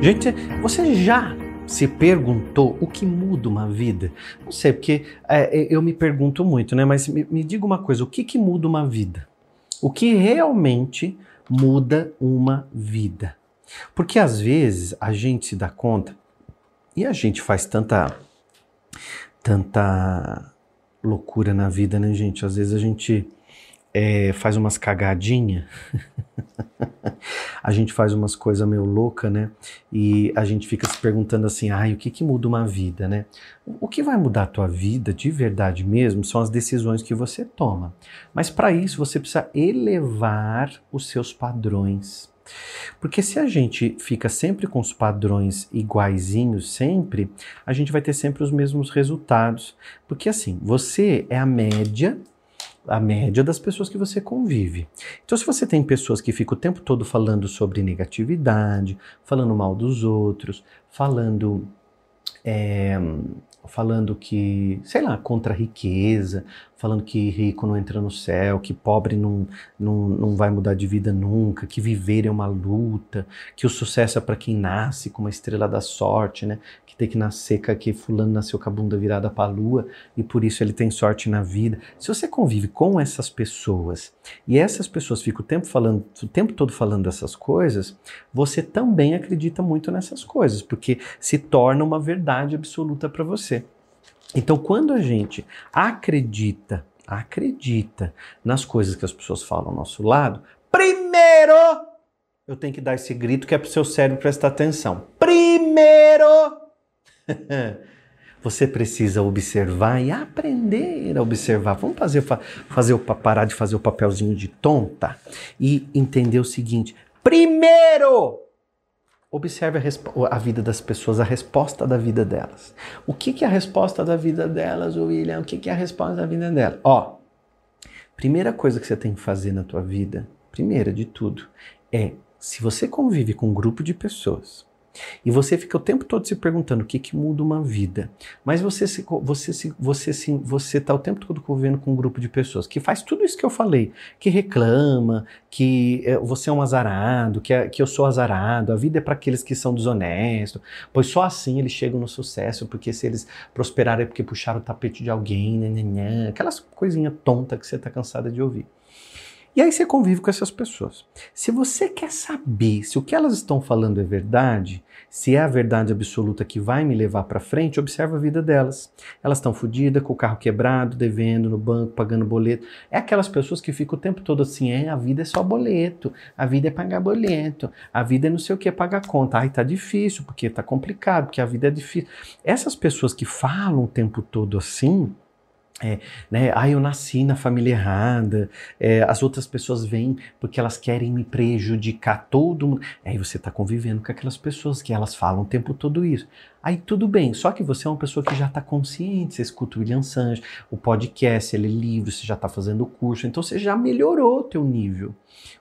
Gente, você já se perguntou o que muda uma vida? Não sei, porque é, eu me pergunto muito, né? Mas me, me diga uma coisa: o que, que muda uma vida? O que realmente muda uma vida? Porque às vezes a gente se dá conta e a gente faz tanta tanta loucura na vida, né, gente? Às vezes a gente é, faz umas cagadinhas, a gente faz umas coisas meio louca, né? E a gente fica se perguntando assim, ai, o que que muda uma vida, né? O que vai mudar a tua vida de verdade mesmo são as decisões que você toma. Mas para isso você precisa elevar os seus padrões. Porque se a gente fica sempre com os padrões iguaizinhos sempre, a gente vai ter sempre os mesmos resultados. Porque assim, você é a média a média das pessoas que você convive. Então, se você tem pessoas que ficam o tempo todo falando sobre negatividade, falando mal dos outros, falando é, falando que, sei lá, contra a riqueza, falando que rico não entra no céu, que pobre não, não, não vai mudar de vida nunca, que viver é uma luta, que o sucesso é para quem nasce com uma estrela da sorte, né? Que tem que nascer, que fulano nasceu com a bunda virada para a lua e por isso ele tem sorte na vida. Se você convive com essas pessoas e essas pessoas ficam o tempo falando, o tempo todo falando essas coisas, você também acredita muito nessas coisas, porque se torna uma verdade absoluta para você. Então, quando a gente acredita, acredita nas coisas que as pessoas falam ao nosso lado, primeiro eu tenho que dar esse grito que é para o seu cérebro prestar atenção. Primeiro, você precisa observar e aprender a observar. Vamos fazer, fazer parar de fazer o papelzinho de tonta e entender o seguinte: primeiro Observe a, a, vida das pessoas, a resposta da vida delas. O que, que é a resposta da vida delas, William? O que, que é a resposta da vida delas? Ó, primeira coisa que você tem que fazer na tua vida, primeira de tudo, é se você convive com um grupo de pessoas e você fica o tempo todo se perguntando o que, que muda uma vida. Mas você se, você se, você se, você está o tempo todo convivendo com um grupo de pessoas que faz tudo isso que eu falei, que reclama, que é, você é um azarado, que, é, que eu sou azarado, a vida é para aqueles que são desonestos, pois só assim eles chegam no sucesso, porque se eles prosperarem é porque puxaram o tapete de alguém, né, né, né, aquelas coisinhas tontas que você está cansada de ouvir. E aí você convive com essas pessoas. Se você quer saber se o que elas estão falando é verdade, se é a verdade absoluta que vai me levar para frente, observa a vida delas. Elas estão fodidas, com o carro quebrado, devendo no banco, pagando boleto. É aquelas pessoas que ficam o tempo todo assim, é, a vida é só boleto, a vida é pagar boleto, a vida é não sei o que, pagar conta. Ai, tá difícil, porque tá complicado, porque a vida é difícil. Essas pessoas que falam o tempo todo assim, é, né? Ah, eu nasci na família errada. É, as outras pessoas vêm porque elas querem me prejudicar todo mundo. Aí você está convivendo com aquelas pessoas que elas falam o tempo todo isso. Aí tudo bem, só que você é uma pessoa que já está consciente, você escuta o William Sanji, o podcast, ele livro, você já está fazendo o curso, então você já melhorou o teu nível.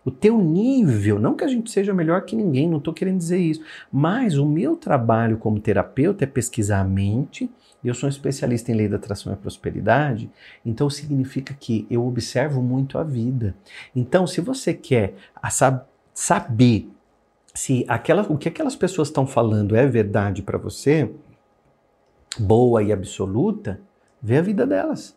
O teu nível, não que a gente seja melhor que ninguém, não estou querendo dizer isso, mas o meu trabalho como terapeuta é pesquisar a mente, eu sou um especialista em lei da atração e prosperidade, então significa que eu observo muito a vida. Então, se você quer saber se aquela, o que aquelas pessoas estão falando é verdade para você, boa e absoluta, vê a vida delas.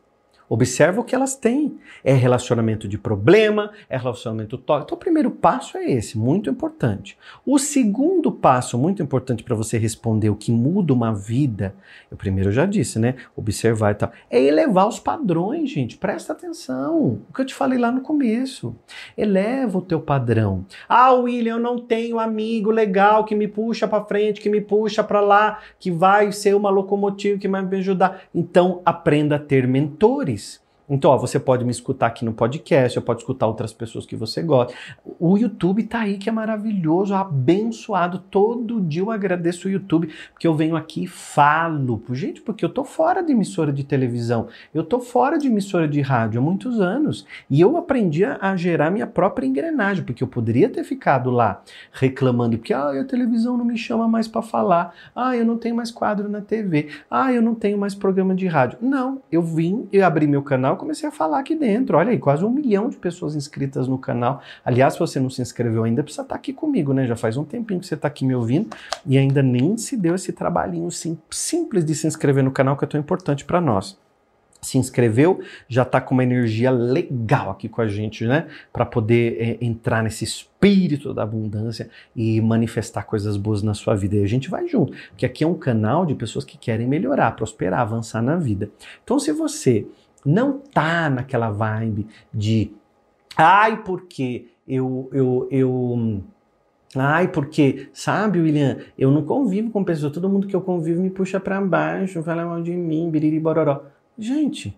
Observa o que elas têm. É relacionamento de problema, é relacionamento tóxico. Então, o primeiro passo é esse, muito importante. O segundo passo, muito importante para você responder o que muda uma vida, o primeiro eu já disse, né? Observar e tal. É elevar os padrões, gente. Presta atenção. O que eu te falei lá no começo. Eleva o teu padrão. Ah, William, eu não tenho amigo legal que me puxa para frente, que me puxa para lá, que vai ser uma locomotiva que vai me ajudar. Então, aprenda a ter mentores. Então, ó, você pode me escutar aqui no podcast, eu pode escutar outras pessoas que você gosta. O YouTube tá aí que é maravilhoso, abençoado. Todo dia eu agradeço o YouTube, porque eu venho aqui e falo. Gente, porque eu tô fora de emissora de televisão, eu tô fora de emissora de rádio há muitos anos. E eu aprendi a gerar minha própria engrenagem, porque eu poderia ter ficado lá reclamando que ah, a televisão não me chama mais para falar, ah, eu não tenho mais quadro na TV, ah, eu não tenho mais programa de rádio. Não, eu vim, eu abri meu canal comecei a falar aqui dentro. Olha aí, quase um milhão de pessoas inscritas no canal. Aliás, se você não se inscreveu ainda, precisa estar aqui comigo, né? Já faz um tempinho que você está aqui me ouvindo e ainda nem se deu esse trabalhinho sim, simples de se inscrever no canal que é tão importante para nós se inscreveu, já está com uma energia legal aqui com a gente, né? Para poder é, entrar nesse espírito da abundância e manifestar coisas boas na sua vida. E a gente vai junto, porque aqui é um canal de pessoas que querem melhorar, prosperar, avançar na vida. Então, se você não tá naquela vibe de ai, porque eu, eu, eu Ai, porque, sabe, William, eu não convivo com pessoas, todo mundo que eu convivo me puxa para baixo, fala mal de mim, biriri bororó. Gente,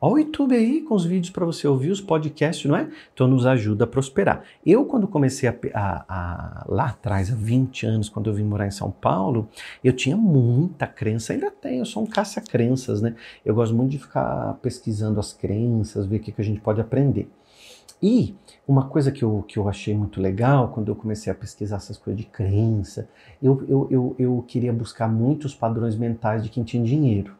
Olha o YouTube aí com os vídeos para você ouvir, os podcasts, não é? Então nos ajuda a prosperar. Eu, quando comecei a, a, a, lá atrás, há 20 anos, quando eu vim morar em São Paulo, eu tinha muita crença, ainda tenho, eu sou um caça-crenças, né? Eu gosto muito de ficar pesquisando as crenças, ver o que, que a gente pode aprender. E uma coisa que eu, que eu achei muito legal quando eu comecei a pesquisar essas coisas de crença, eu, eu, eu, eu queria buscar muitos padrões mentais de quem tinha dinheiro.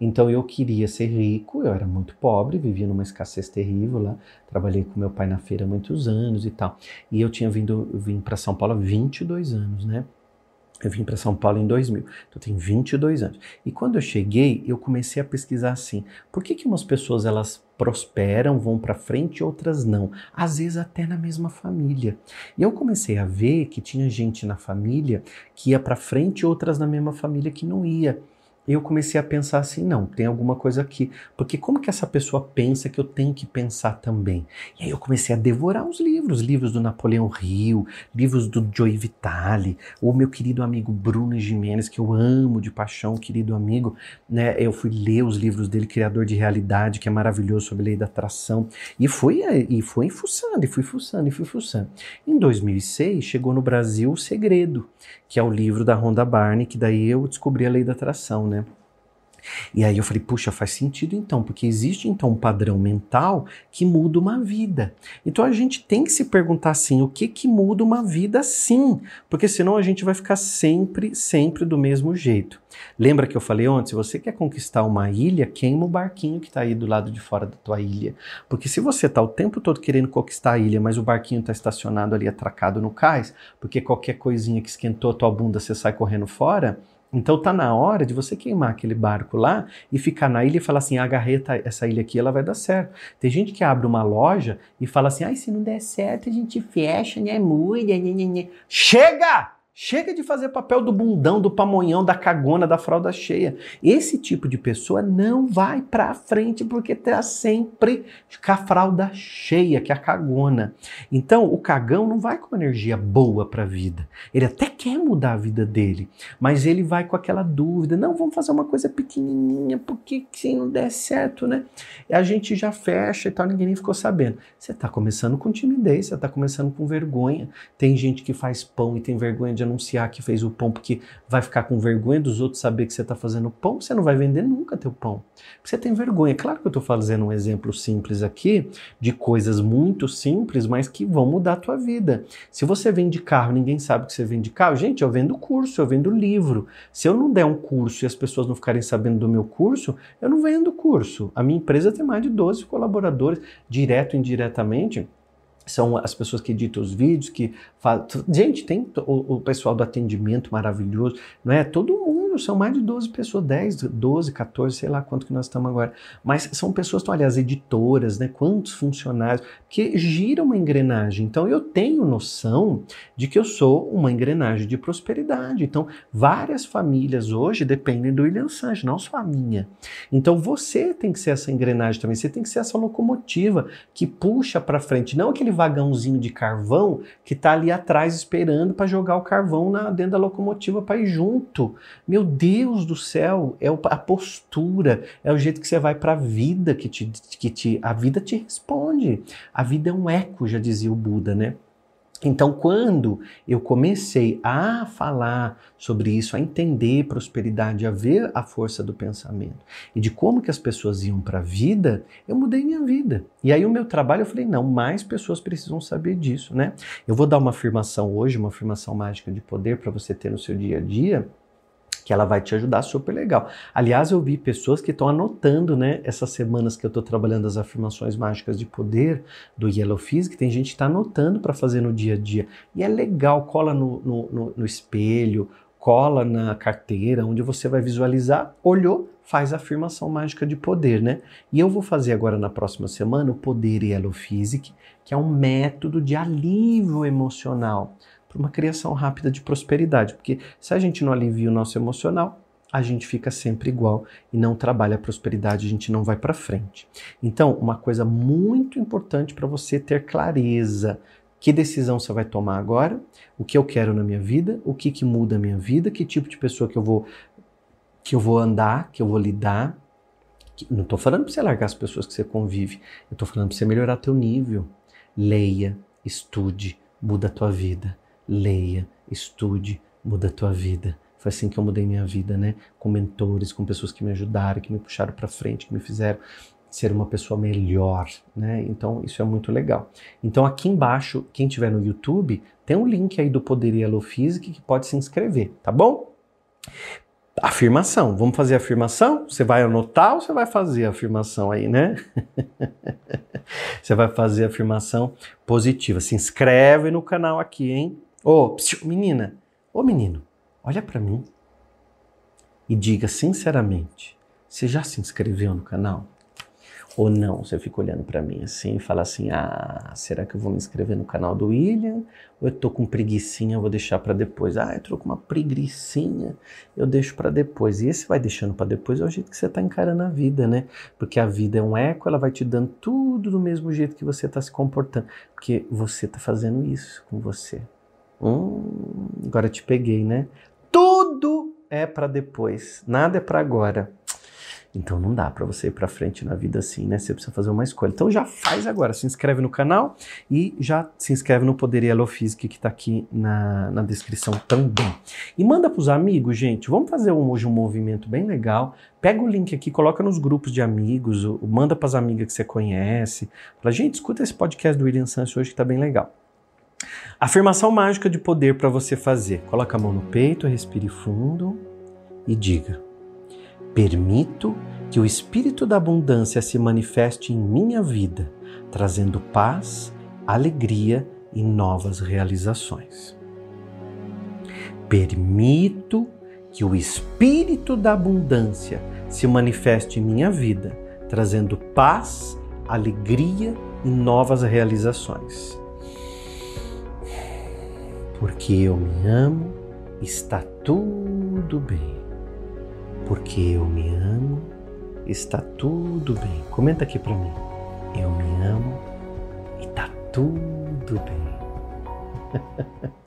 Então eu queria ser rico, eu era muito pobre, vivia numa escassez terrível lá. Trabalhei com meu pai na feira há muitos anos e tal. E eu tinha vindo vim para São Paulo há 22 anos, né? Eu vim para São Paulo em 2000, então tenho 22 anos. E quando eu cheguei, eu comecei a pesquisar assim: por que, que umas pessoas elas prosperam, vão para frente e outras não? Às vezes até na mesma família. E eu comecei a ver que tinha gente na família que ia para frente outras na mesma família que não ia eu comecei a pensar assim, não, tem alguma coisa aqui. Porque como que essa pessoa pensa que eu tenho que pensar também? E aí eu comecei a devorar os livros, livros do Napoleão Hill, livros do Joey Vitale, o meu querido amigo Bruno Jimenez, que eu amo de paixão, querido amigo, né? Eu fui ler os livros dele, Criador de Realidade, que é maravilhoso sobre lei da atração, e fui e fui fuçando, e fui fuçando, e fui fuçando. Em 2006 chegou no Brasil O Segredo, que é o livro da Rhonda Barney, que daí eu descobri a lei da atração, né? E aí eu falei, puxa, faz sentido então, porque existe então um padrão mental que muda uma vida. Então a gente tem que se perguntar assim, o que que muda uma vida sim? Porque senão a gente vai ficar sempre, sempre do mesmo jeito. Lembra que eu falei ontem, se você quer conquistar uma ilha, queima o barquinho que está aí do lado de fora da tua ilha. Porque se você está o tempo todo querendo conquistar a ilha, mas o barquinho está estacionado ali atracado no cais, porque qualquer coisinha que esquentou a tua bunda, você sai correndo fora, então tá na hora de você queimar aquele barco lá e ficar na ilha e falar assim, agarrei essa ilha aqui, ela vai dar certo. Tem gente que abre uma loja e fala assim, ai, se não der certo a gente fecha, né, muda, né, né, né. Chega! Chega de fazer papel do bundão, do pamonhão, da cagona, da fralda cheia. Esse tipo de pessoa não vai para frente porque tá sempre com a fralda cheia, que é a cagona. Então, o cagão não vai com energia boa para a vida. Ele até quer mudar a vida dele, mas ele vai com aquela dúvida: não, vamos fazer uma coisa pequenininha, porque se não der certo, né? E a gente já fecha e tal, ninguém nem ficou sabendo. Você está começando com timidez, você está começando com vergonha. Tem gente que faz pão e tem vergonha de anunciar que fez o pão porque vai ficar com vergonha dos outros saber que você está fazendo pão, você não vai vender nunca teu pão. Você tem vergonha. Claro que eu estou fazendo um exemplo simples aqui de coisas muito simples, mas que vão mudar a tua vida. Se você vende carro, ninguém sabe que você vende carro. Gente, eu vendo curso, eu vendo livro. Se eu não der um curso e as pessoas não ficarem sabendo do meu curso, eu não vendo curso. A minha empresa tem mais de 12 colaboradores, direto e indiretamente são as pessoas que editam os vídeos, que fazem. Gente, tem o, o, pessoal do atendimento maravilhoso, não é? Todo mundo, são mais de 12 pessoas, 10, 12, 14, sei lá quanto que nós estamos agora. Mas são pessoas, olha, as editoras, né? Quantos funcionários, que giram uma engrenagem. Então eu tenho noção de que eu sou uma engrenagem de prosperidade. Então, várias famílias hoje dependem do William Sanches, não só a minha. Então você tem que ser essa engrenagem também, você tem que ser essa locomotiva que puxa para frente, não aquele vagãozinho de carvão que está ali atrás esperando para jogar o carvão na, dentro da locomotiva para ir junto. Meu Deus do céu, é a postura, é o jeito que você vai para a vida que te, que te. A vida te responde. A vida é um eco, já dizia o Buda, né? Então, quando eu comecei a falar sobre isso, a entender prosperidade, a ver a força do pensamento e de como que as pessoas iam para a vida, eu mudei minha vida. E aí o meu trabalho, eu falei, não, mais pessoas precisam saber disso, né? Eu vou dar uma afirmação hoje, uma afirmação mágica de poder para você ter no seu dia a dia, que ela vai te ajudar super legal. Aliás, eu vi pessoas que estão anotando, né, essas semanas que eu estou trabalhando as afirmações mágicas de poder do Yellow Physics, tem gente que está anotando para fazer no dia a dia. E é legal, cola no, no, no, no espelho, cola na carteira, onde você vai visualizar, olhou, faz a afirmação mágica de poder, né? E eu vou fazer agora na próxima semana o Poder Yellow Physics, que é um método de alívio emocional para uma criação rápida de prosperidade. Porque se a gente não alivia o nosso emocional, a gente fica sempre igual e não trabalha a prosperidade, a gente não vai para frente. Então, uma coisa muito importante para você ter clareza que decisão você vai tomar agora, o que eu quero na minha vida, o que, que muda a minha vida, que tipo de pessoa que eu vou que eu vou andar, que eu vou lidar. Não estou falando para você largar as pessoas que você convive, eu estou falando para você melhorar teu nível. Leia, estude, muda a tua vida leia, estude, muda a tua vida. Foi assim que eu mudei minha vida, né? Com mentores, com pessoas que me ajudaram, que me puxaram para frente, que me fizeram ser uma pessoa melhor, né? Então isso é muito legal. Então aqui embaixo, quem tiver no YouTube, tem um link aí do Poder Yellow Physics que pode se inscrever, tá bom? Afirmação. Vamos fazer a afirmação? Você vai anotar ou você vai fazer a afirmação aí, né? você vai fazer a afirmação positiva. Se inscreve no canal aqui, hein? Ô, oh, menina, ô oh, menino, olha para mim e diga sinceramente: você já se inscreveu no canal? Ou não? Você fica olhando para mim assim e fala assim: ah, será que eu vou me inscrever no canal do William? Ou eu tô com preguiçinha, vou deixar para depois? Ah, eu tô com uma preguiçinha, eu deixo para depois. E esse vai deixando para depois é o jeito que você tá encarando a vida, né? Porque a vida é um eco, ela vai te dando tudo do mesmo jeito que você tá se comportando. Porque você tá fazendo isso com você. Hum, agora te peguei, né? Tudo é para depois, nada é para agora. Então não dá para você ir para frente na vida assim, né? Você precisa fazer uma escolha. Então já faz agora, se inscreve no canal e já se inscreve no Poder Physics que está aqui na, na descrição também. E manda para os amigos, gente. Vamos fazer um, hoje um movimento bem legal. Pega o link aqui, coloca nos grupos de amigos, manda para as amigas que você conhece. Fala, gente, escuta esse podcast do William Santos hoje que está bem legal. Afirmação mágica de poder para você fazer. Coloca a mão no peito, respire fundo e diga: Permito que o espírito da abundância se manifeste em minha vida, trazendo paz, alegria e novas realizações. Permito que o espírito da abundância se manifeste em minha vida, trazendo paz, alegria e novas realizações porque eu me amo, está tudo bem. Porque eu me amo, está tudo bem. Comenta aqui para mim. Eu me amo e está tudo bem.